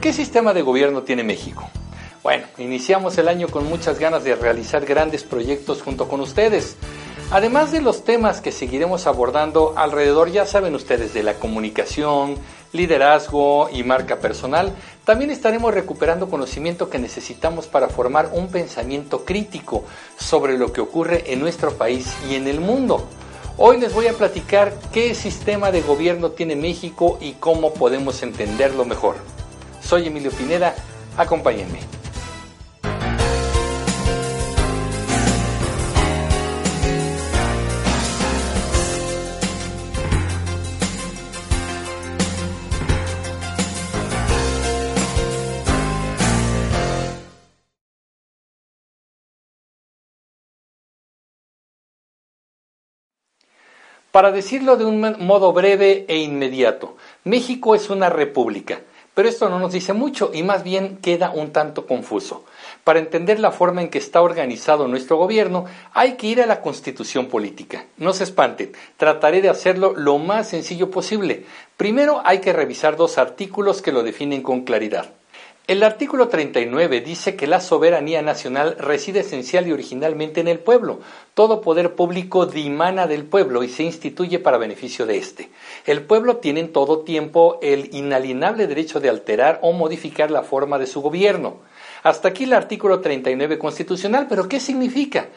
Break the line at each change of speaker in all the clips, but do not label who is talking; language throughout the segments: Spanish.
¿Qué sistema de gobierno tiene México? Bueno, iniciamos el año con muchas ganas de realizar grandes proyectos junto con ustedes. Además de los temas que seguiremos abordando alrededor, ya saben ustedes, de la comunicación, liderazgo y marca personal, también estaremos recuperando conocimiento que necesitamos para formar un pensamiento crítico sobre lo que ocurre en nuestro país y en el mundo. Hoy les voy a platicar qué sistema de gobierno tiene México y cómo podemos entenderlo mejor. Soy Emilio Pineda, acompáñenme. Para decirlo de un modo breve e inmediato, México es una república, pero esto no nos dice mucho y más bien queda un tanto confuso. Para entender la forma en que está organizado nuestro gobierno, hay que ir a la constitución política. No se espanten, trataré de hacerlo lo más sencillo posible. Primero hay que revisar dos artículos que lo definen con claridad. El artículo 39 dice que la soberanía nacional reside esencial y originalmente en el pueblo. Todo poder público dimana del pueblo y se instituye para beneficio de éste. El pueblo tiene en todo tiempo el inalienable derecho de alterar o modificar la forma de su gobierno. Hasta aquí el artículo 39 constitucional, pero ¿qué significa?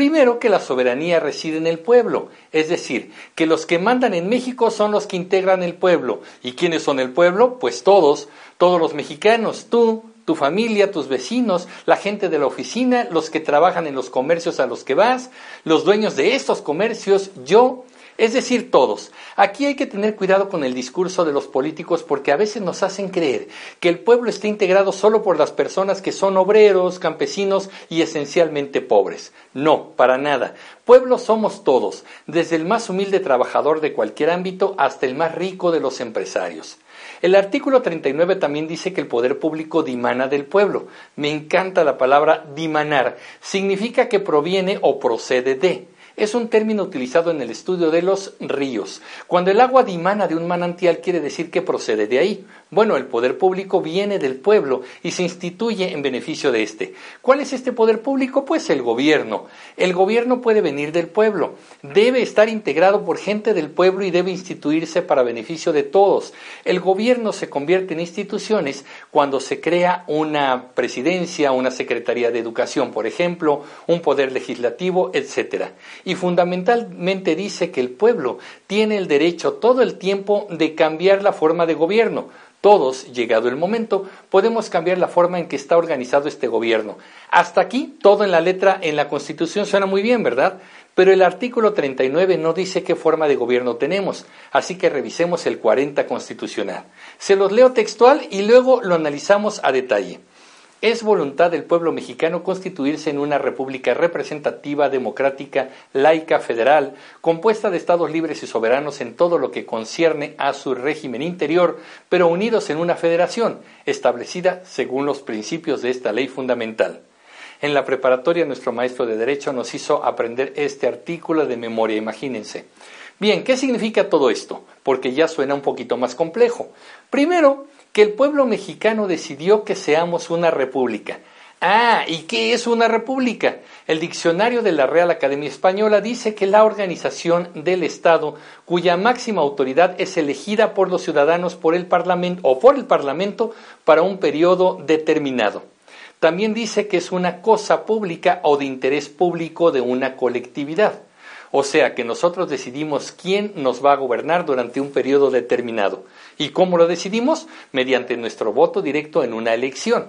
Primero, que la soberanía reside en el pueblo, es decir, que los que mandan en México son los que integran el pueblo. ¿Y quiénes son el pueblo? Pues todos, todos los mexicanos, tú, tu familia, tus vecinos, la gente de la oficina, los que trabajan en los comercios a los que vas, los dueños de estos comercios, yo, es decir, todos. Aquí hay que tener cuidado con el discurso de los políticos porque a veces nos hacen creer que el pueblo está integrado solo por las personas que son obreros, campesinos y esencialmente pobres. No, para nada. Pueblo somos todos, desde el más humilde trabajador de cualquier ámbito hasta el más rico de los empresarios. El artículo 39 también dice que el poder público dimana del pueblo. Me encanta la palabra dimanar. Significa que proviene o procede de es un término utilizado en el estudio de los ríos. Cuando el agua dimana de un manantial quiere decir que procede de ahí. Bueno, el poder público viene del pueblo y se instituye en beneficio de éste. ¿Cuál es este poder público? Pues el gobierno. El gobierno puede venir del pueblo, debe estar integrado por gente del pueblo y debe instituirse para beneficio de todos. El gobierno se convierte en instituciones cuando se crea una presidencia, una secretaría de educación, por ejemplo, un poder legislativo, etcétera y fundamentalmente dice que el pueblo tiene el derecho todo el tiempo de cambiar la forma de gobierno. Todos, llegado el momento, podemos cambiar la forma en que está organizado este gobierno. Hasta aquí, todo en la letra, en la Constitución suena muy bien, ¿verdad? Pero el artículo 39 no dice qué forma de gobierno tenemos, así que revisemos el 40 constitucional. Se los leo textual y luego lo analizamos a detalle. Es voluntad del pueblo mexicano constituirse en una república representativa, democrática, laica, federal, compuesta de estados libres y soberanos en todo lo que concierne a su régimen interior, pero unidos en una federación, establecida según los principios de esta ley fundamental. En la preparatoria nuestro maestro de Derecho nos hizo aprender este artículo de memoria, imagínense. Bien, ¿qué significa todo esto? Porque ya suena un poquito más complejo. Primero, que el pueblo mexicano decidió que seamos una república. Ah, ¿y qué es una república? El diccionario de la Real Academia Española dice que la organización del Estado cuya máxima autoridad es elegida por los ciudadanos por el Parlamento o por el Parlamento para un periodo determinado. También dice que es una cosa pública o de interés público de una colectividad. O sea que nosotros decidimos quién nos va a gobernar durante un periodo determinado. ¿Y cómo lo decidimos? Mediante nuestro voto directo en una elección.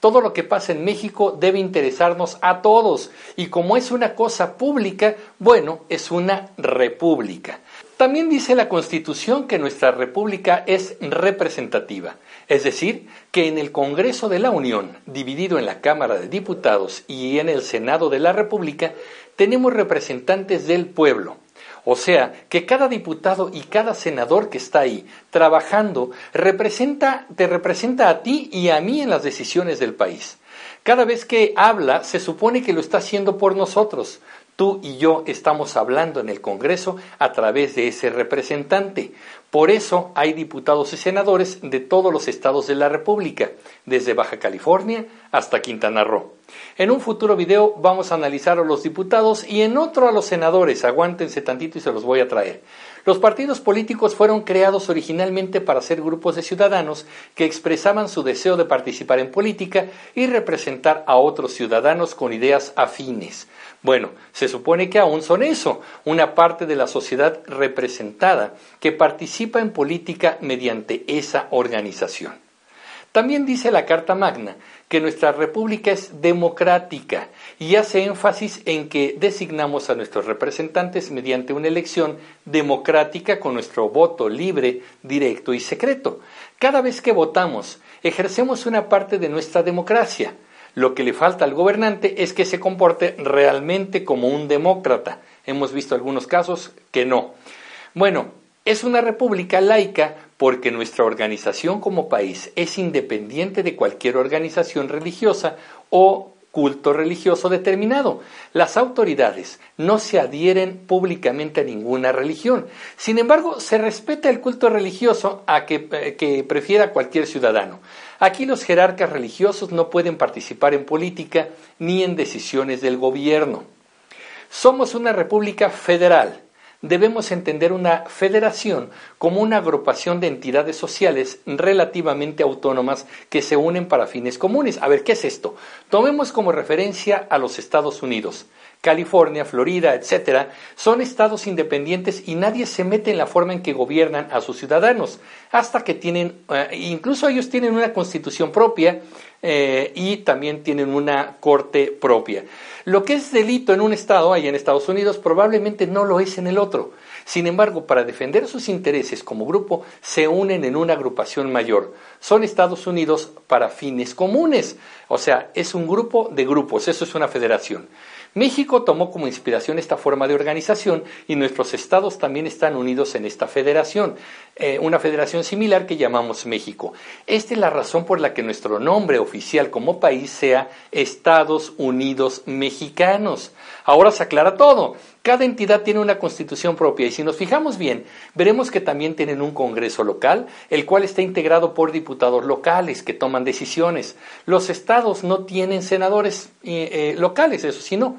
Todo lo que pasa en México debe interesarnos a todos y como es una cosa pública, bueno, es una república. También dice la Constitución que nuestra república es representativa, es decir, que en el Congreso de la Unión, dividido en la Cámara de Diputados y en el Senado de la República, tenemos representantes del pueblo. O sea, que cada diputado y cada senador que está ahí trabajando representa, te representa a ti y a mí en las decisiones del país. Cada vez que habla, se supone que lo está haciendo por nosotros. tú y yo estamos hablando en el Congreso a través de ese representante. Por eso hay diputados y senadores de todos los estados de la República, desde Baja California hasta Quintana Roo. En un futuro video vamos a analizar a los diputados y en otro a los senadores. Aguántense tantito y se los voy a traer. Los partidos políticos fueron creados originalmente para ser grupos de ciudadanos que expresaban su deseo de participar en política y representar a otros ciudadanos con ideas afines. Bueno, se supone que aún son eso, una parte de la sociedad representada que participa en política mediante esa organización. También dice la Carta Magna que nuestra república es democrática y hace énfasis en que designamos a nuestros representantes mediante una elección democrática con nuestro voto libre, directo y secreto. Cada vez que votamos, ejercemos una parte de nuestra democracia. Lo que le falta al gobernante es que se comporte realmente como un demócrata. Hemos visto algunos casos que no. Bueno, es una república laica porque nuestra organización como país es independiente de cualquier organización religiosa o culto religioso determinado. Las autoridades no se adhieren públicamente a ninguna religión. Sin embargo, se respeta el culto religioso a que, eh, prefiera cualquier ciudadano. Aquí los jerarcas religiosos no pueden participar en política ni en decisiones del gobierno. Somos una república federal debemos entender una federación como una agrupación de entidades sociales relativamente autónomas que se unen para fines comunes. A ver, ¿qué es esto? Tomemos como referencia a los Estados Unidos. California, Florida, etcétera, son estados independientes y nadie se mete en la forma en que gobiernan a sus ciudadanos, hasta que tienen, eh, incluso ellos tienen una constitución propia eh, y también tienen una corte propia. Lo que es delito en un estado, ahí en Estados Unidos, probablemente no lo es en el otro. Sin embargo, para defender sus intereses como grupo, se unen en una agrupación mayor. Son Estados Unidos para fines comunes. O sea, es un grupo de grupos, eso es una federación. México tomó como inspiración esta forma de organización y nuestros estados también están unidos en esta federación, eh, una federación similar que llamamos México. Esta es la razón por la que nuestro nombre oficial como país sea Estados Unidos Mexicanos. Ahora se aclara todo. Cada entidad tiene una constitución propia y si nos fijamos bien, veremos que también tienen un Congreso local, el cual está integrado por diputados locales que toman decisiones. Los estados no tienen senadores eh, eh, locales, eso sí, no.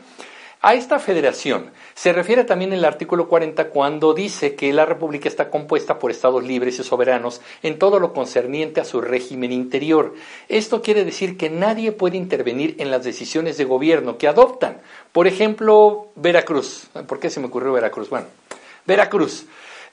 A esta federación se refiere también el artículo 40 cuando dice que la República está compuesta por estados libres y soberanos en todo lo concerniente a su régimen interior. Esto quiere decir que nadie puede intervenir en las decisiones de gobierno que adoptan. Por ejemplo, Veracruz. ¿Por qué se me ocurrió Veracruz? Bueno, Veracruz.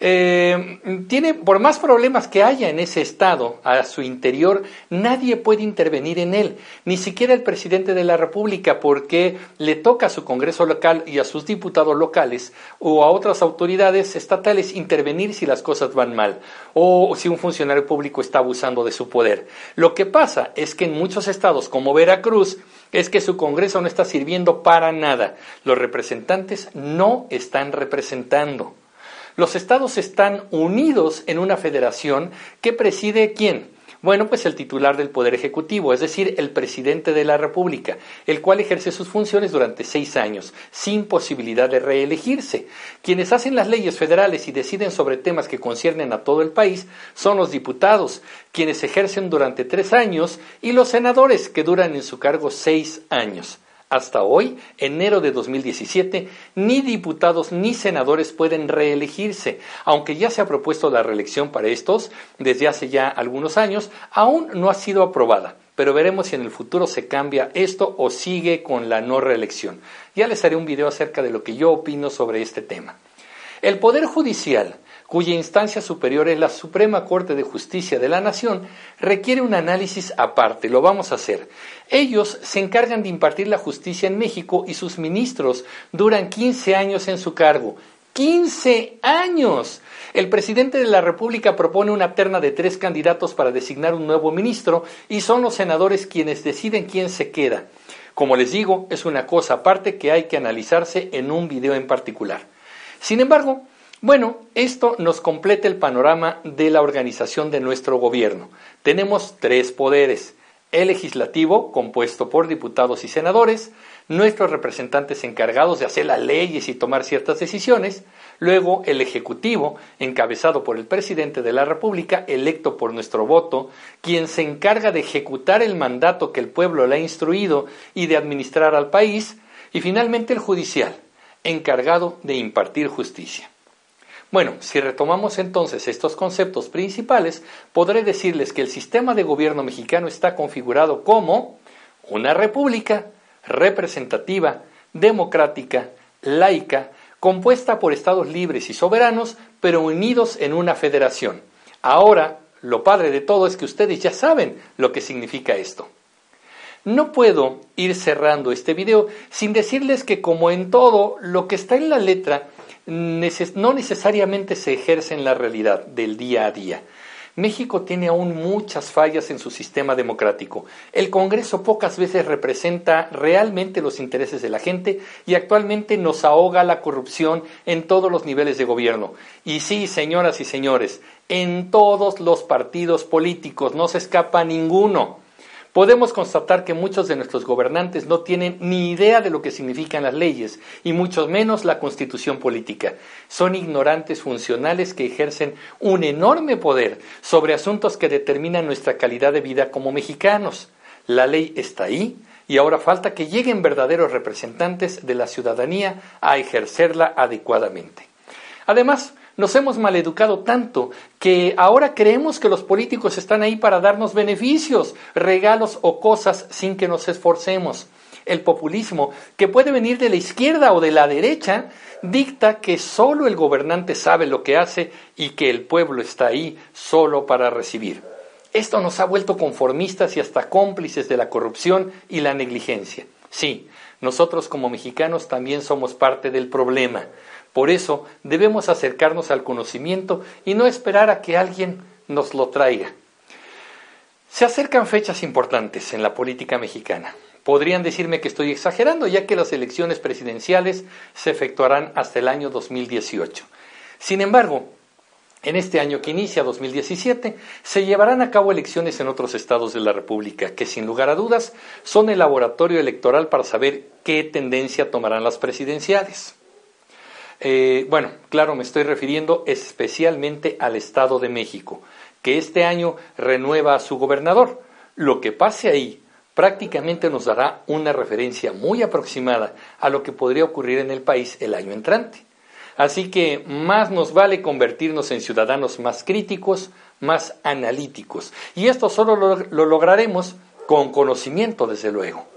Eh, tiene, por más problemas que haya en ese estado, a su interior, nadie puede intervenir en él, ni siquiera el presidente de la República, porque le toca a su Congreso local y a sus diputados locales o a otras autoridades estatales intervenir si las cosas van mal o si un funcionario público está abusando de su poder. Lo que pasa es que en muchos estados como Veracruz, es que su Congreso no está sirviendo para nada. Los representantes no están representando. Los estados están unidos en una federación que preside quién? Bueno, pues el titular del Poder Ejecutivo, es decir, el presidente de la República, el cual ejerce sus funciones durante seis años, sin posibilidad de reelegirse. Quienes hacen las leyes federales y deciden sobre temas que conciernen a todo el país son los diputados, quienes ejercen durante tres años, y los senadores, que duran en su cargo seis años. Hasta hoy, enero de 2017, ni diputados ni senadores pueden reelegirse, aunque ya se ha propuesto la reelección para estos desde hace ya algunos años, aún no ha sido aprobada. Pero veremos si en el futuro se cambia esto o sigue con la no reelección. Ya les haré un video acerca de lo que yo opino sobre este tema. El Poder Judicial cuya instancia superior es la Suprema Corte de Justicia de la Nación, requiere un análisis aparte. Lo vamos a hacer. Ellos se encargan de impartir la justicia en México y sus ministros duran 15 años en su cargo. 15 años. El presidente de la República propone una terna de tres candidatos para designar un nuevo ministro y son los senadores quienes deciden quién se queda. Como les digo, es una cosa aparte que hay que analizarse en un video en particular. Sin embargo, bueno, esto nos completa el panorama de la organización de nuestro gobierno. Tenemos tres poderes, el legislativo, compuesto por diputados y senadores, nuestros representantes encargados de hacer las leyes y tomar ciertas decisiones, luego el Ejecutivo, encabezado por el presidente de la República, electo por nuestro voto, quien se encarga de ejecutar el mandato que el pueblo le ha instruido y de administrar al país, y finalmente el judicial, encargado de impartir justicia. Bueno, si retomamos entonces estos conceptos principales, podré decirles que el sistema de gobierno mexicano está configurado como una república representativa, democrática, laica, compuesta por estados libres y soberanos, pero unidos en una federación. Ahora, lo padre de todo es que ustedes ya saben lo que significa esto. No puedo ir cerrando este video sin decirles que como en todo, lo que está en la letra no necesariamente se ejerce en la realidad del día a día. México tiene aún muchas fallas en su sistema democrático. El Congreso pocas veces representa realmente los intereses de la gente y actualmente nos ahoga la corrupción en todos los niveles de gobierno. Y sí, señoras y señores, en todos los partidos políticos no se escapa ninguno. Podemos constatar que muchos de nuestros gobernantes no tienen ni idea de lo que significan las leyes y mucho menos la constitución política. Son ignorantes funcionales que ejercen un enorme poder sobre asuntos que determinan nuestra calidad de vida como mexicanos. La ley está ahí y ahora falta que lleguen verdaderos representantes de la ciudadanía a ejercerla adecuadamente. Además, nos hemos maleducado tanto que ahora creemos que los políticos están ahí para darnos beneficios, regalos o cosas sin que nos esforcemos. El populismo, que puede venir de la izquierda o de la derecha, dicta que solo el gobernante sabe lo que hace y que el pueblo está ahí solo para recibir. Esto nos ha vuelto conformistas y hasta cómplices de la corrupción y la negligencia. Sí, nosotros como mexicanos también somos parte del problema. Por eso debemos acercarnos al conocimiento y no esperar a que alguien nos lo traiga. Se acercan fechas importantes en la política mexicana. Podrían decirme que estoy exagerando, ya que las elecciones presidenciales se efectuarán hasta el año 2018. Sin embargo, en este año que inicia 2017 se llevarán a cabo elecciones en otros estados de la República, que sin lugar a dudas son el laboratorio electoral para saber qué tendencia tomarán las presidenciales. Eh, bueno, claro, me estoy refiriendo especialmente al Estado de México, que este año renueva a su gobernador. Lo que pase ahí prácticamente nos dará una referencia muy aproximada a lo que podría ocurrir en el país el año entrante. Así que más nos vale convertirnos en ciudadanos más críticos, más analíticos. Y esto solo lo lograremos con conocimiento, desde luego.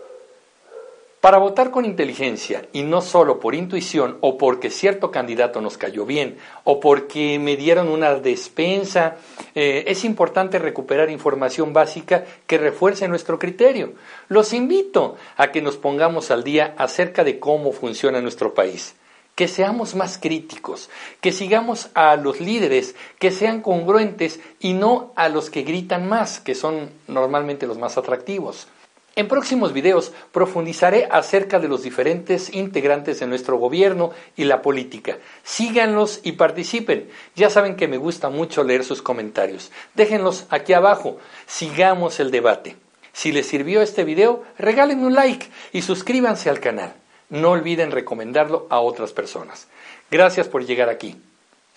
Para votar con inteligencia y no solo por intuición o porque cierto candidato nos cayó bien o porque me dieron una despensa, eh, es importante recuperar información básica que refuerce nuestro criterio. Los invito a que nos pongamos al día acerca de cómo funciona nuestro país que seamos más críticos, que sigamos a los líderes, que sean congruentes y no a los que gritan más, que son normalmente los más atractivos. En próximos videos profundizaré acerca de los diferentes integrantes de nuestro gobierno y la política. Síganlos y participen. Ya saben que me gusta mucho leer sus comentarios. Déjenlos aquí abajo. Sigamos el debate. Si les sirvió este video, regalen un like y suscríbanse al canal. No olviden recomendarlo a otras personas. Gracias por llegar aquí.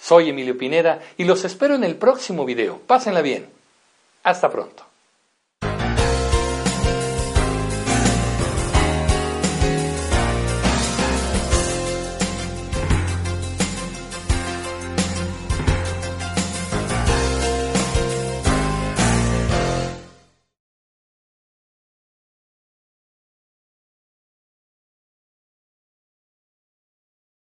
Soy Emilio Pineda y los espero en el próximo video. Pásenla bien. Hasta pronto.